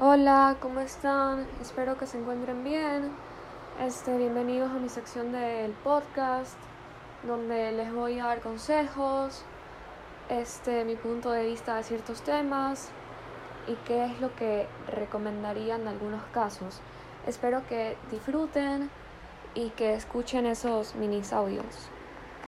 Hola, ¿cómo están? Espero que se encuentren bien. Este, bienvenidos a mi sección del podcast, donde les voy a dar consejos, este, mi punto de vista de ciertos temas y qué es lo que recomendaría en algunos casos. Espero que disfruten y que escuchen esos mini audios.